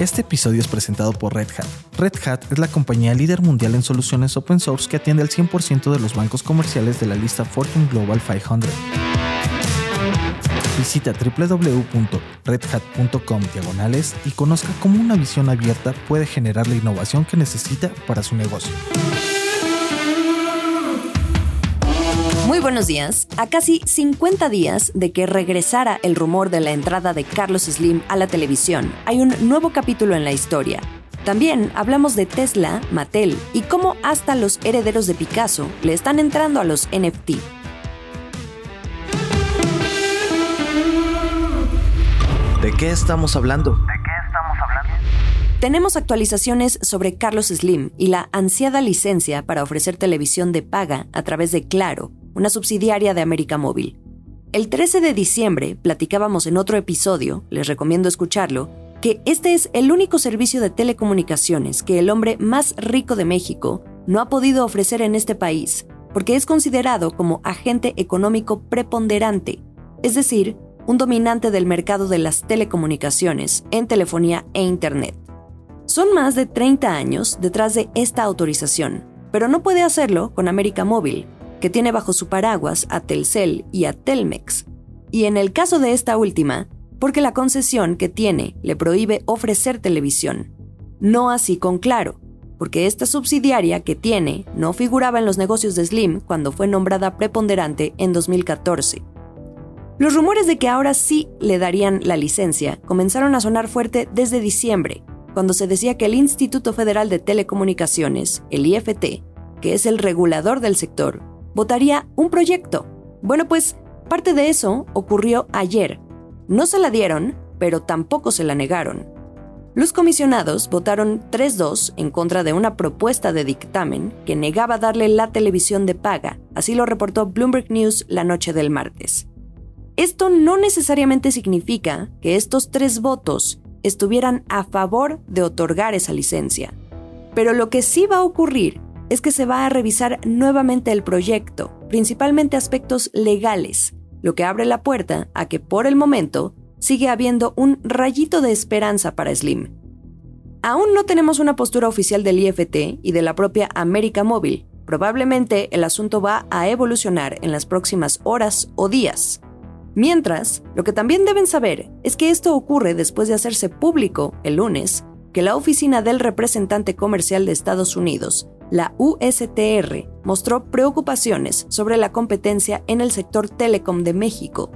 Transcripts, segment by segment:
Este episodio es presentado por Red Hat. Red Hat es la compañía líder mundial en soluciones open source que atiende al 100% de los bancos comerciales de la lista Fortune Global 500. Visita www.redhat.com diagonales y conozca cómo una visión abierta puede generar la innovación que necesita para su negocio. Muy buenos días. A casi 50 días de que regresara el rumor de la entrada de Carlos Slim a la televisión, hay un nuevo capítulo en la historia. También hablamos de Tesla, Mattel y cómo hasta los herederos de Picasso le están entrando a los NFT. ¿De qué estamos hablando? Tenemos actualizaciones sobre Carlos Slim y la ansiada licencia para ofrecer televisión de paga a través de Claro, una subsidiaria de América Móvil. El 13 de diciembre platicábamos en otro episodio, les recomiendo escucharlo, que este es el único servicio de telecomunicaciones que el hombre más rico de México no ha podido ofrecer en este país, porque es considerado como agente económico preponderante, es decir, un dominante del mercado de las telecomunicaciones en telefonía e Internet. Son más de 30 años detrás de esta autorización, pero no puede hacerlo con América Móvil, que tiene bajo su paraguas a Telcel y a Telmex. Y en el caso de esta última, porque la concesión que tiene le prohíbe ofrecer televisión. No así con Claro, porque esta subsidiaria que tiene no figuraba en los negocios de Slim cuando fue nombrada preponderante en 2014. Los rumores de que ahora sí le darían la licencia comenzaron a sonar fuerte desde diciembre, cuando se decía que el Instituto Federal de Telecomunicaciones, el IFT, que es el regulador del sector, votaría un proyecto. Bueno, pues parte de eso ocurrió ayer. No se la dieron, pero tampoco se la negaron. Los comisionados votaron 3-2 en contra de una propuesta de dictamen que negaba darle la televisión de paga, así lo reportó Bloomberg News la noche del martes. Esto no necesariamente significa que estos tres votos estuvieran a favor de otorgar esa licencia, pero lo que sí va a ocurrir es que se va a revisar nuevamente el proyecto, principalmente aspectos legales, lo que abre la puerta a que por el momento sigue habiendo un rayito de esperanza para Slim. Aún no tenemos una postura oficial del IFT y de la propia América Móvil. Probablemente el asunto va a evolucionar en las próximas horas o días. Mientras, lo que también deben saber es que esto ocurre después de hacerse público el lunes que la oficina del representante comercial de Estados Unidos, la USTR, mostró preocupaciones sobre la competencia en el sector telecom de México.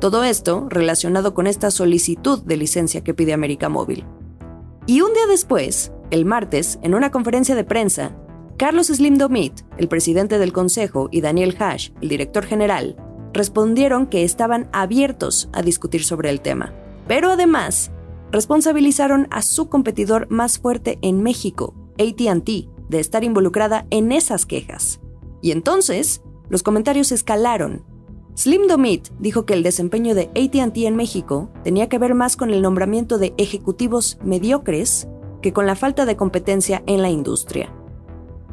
Todo esto relacionado con esta solicitud de licencia que pide América Móvil. Y un día después, el martes, en una conferencia de prensa, Carlos Slim Domit, el presidente del Consejo, y Daniel Hash, el director general, respondieron que estaban abiertos a discutir sobre el tema. Pero además, responsabilizaron a su competidor más fuerte en México, ATT, de estar involucrada en esas quejas. Y entonces, los comentarios escalaron. Slim Domit dijo que el desempeño de ATT en México tenía que ver más con el nombramiento de ejecutivos mediocres que con la falta de competencia en la industria.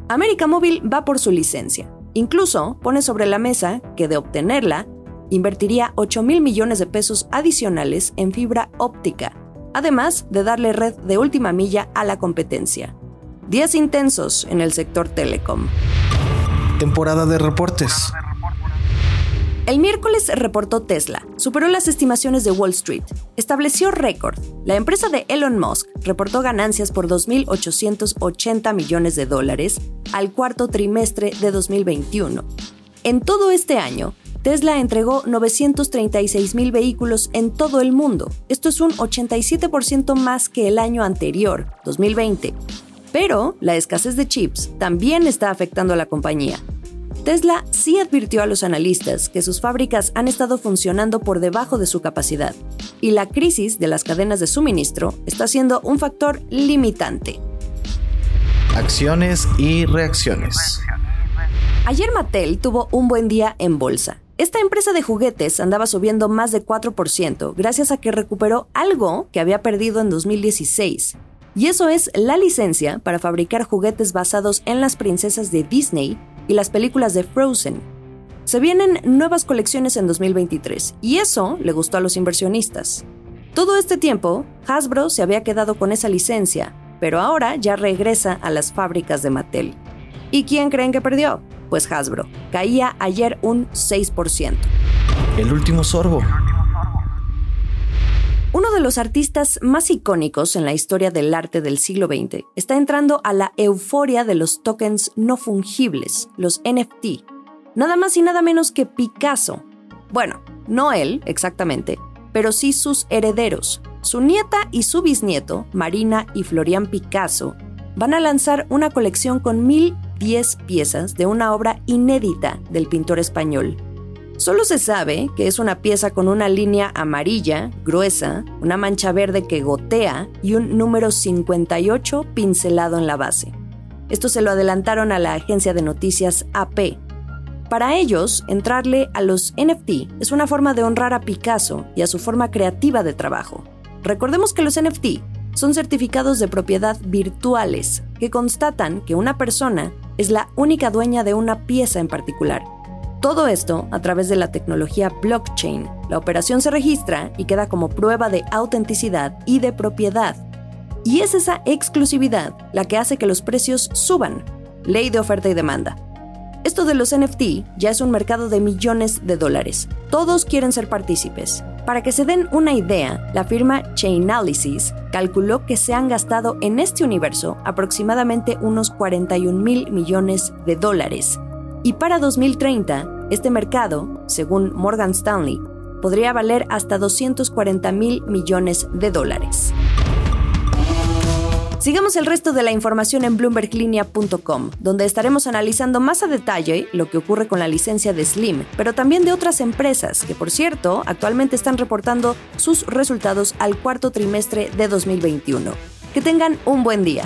América Móvil va por su licencia, Incluso pone sobre la mesa que de obtenerla, invertiría 8 mil millones de pesos adicionales en fibra óptica, además de darle red de última milla a la competencia. Días intensos en el sector telecom. Temporada de reportes. El miércoles reportó Tesla, superó las estimaciones de Wall Street, estableció récord. La empresa de Elon Musk reportó ganancias por 2.880 millones de dólares al cuarto trimestre de 2021. En todo este año, Tesla entregó 936 mil vehículos en todo el mundo. Esto es un 87% más que el año anterior, 2020. Pero la escasez de chips también está afectando a la compañía. Tesla sí advirtió a los analistas que sus fábricas han estado funcionando por debajo de su capacidad y la crisis de las cadenas de suministro está siendo un factor limitante. Acciones y reacciones. Ayer Mattel tuvo un buen día en bolsa. Esta empresa de juguetes andaba subiendo más de 4% gracias a que recuperó algo que había perdido en 2016. Y eso es la licencia para fabricar juguetes basados en las princesas de Disney y las películas de Frozen. Se vienen nuevas colecciones en 2023 y eso le gustó a los inversionistas. Todo este tiempo, Hasbro se había quedado con esa licencia, pero ahora ya regresa a las fábricas de Mattel. ¿Y quién creen que perdió? Pues Hasbro. Caía ayer un 6%. El último sorbo. Uno de los artistas más icónicos en la historia del arte del siglo XX está entrando a la euforia de los tokens no fungibles, los NFT. Nada más y nada menos que Picasso. Bueno, no él exactamente, pero sí sus herederos. Su nieta y su bisnieto, Marina y Florian Picasso, van a lanzar una colección con 1010 piezas de una obra inédita del pintor español, Solo se sabe que es una pieza con una línea amarilla, gruesa, una mancha verde que gotea y un número 58 pincelado en la base. Esto se lo adelantaron a la agencia de noticias AP. Para ellos, entrarle a los NFT es una forma de honrar a Picasso y a su forma creativa de trabajo. Recordemos que los NFT son certificados de propiedad virtuales que constatan que una persona es la única dueña de una pieza en particular todo esto a través de la tecnología blockchain. La operación se registra y queda como prueba de autenticidad y de propiedad. Y es esa exclusividad la que hace que los precios suban. Ley de oferta y demanda. Esto de los NFT ya es un mercado de millones de dólares. Todos quieren ser partícipes. Para que se den una idea, la firma Chainalysis calculó que se han gastado en este universo aproximadamente unos 41 mil millones de dólares y para 2030, este mercado, según Morgan Stanley, podría valer hasta 240 mil millones de dólares. Sigamos el resto de la información en bloomberglinea.com, donde estaremos analizando más a detalle lo que ocurre con la licencia de Slim, pero también de otras empresas que, por cierto, actualmente están reportando sus resultados al cuarto trimestre de 2021. Que tengan un buen día.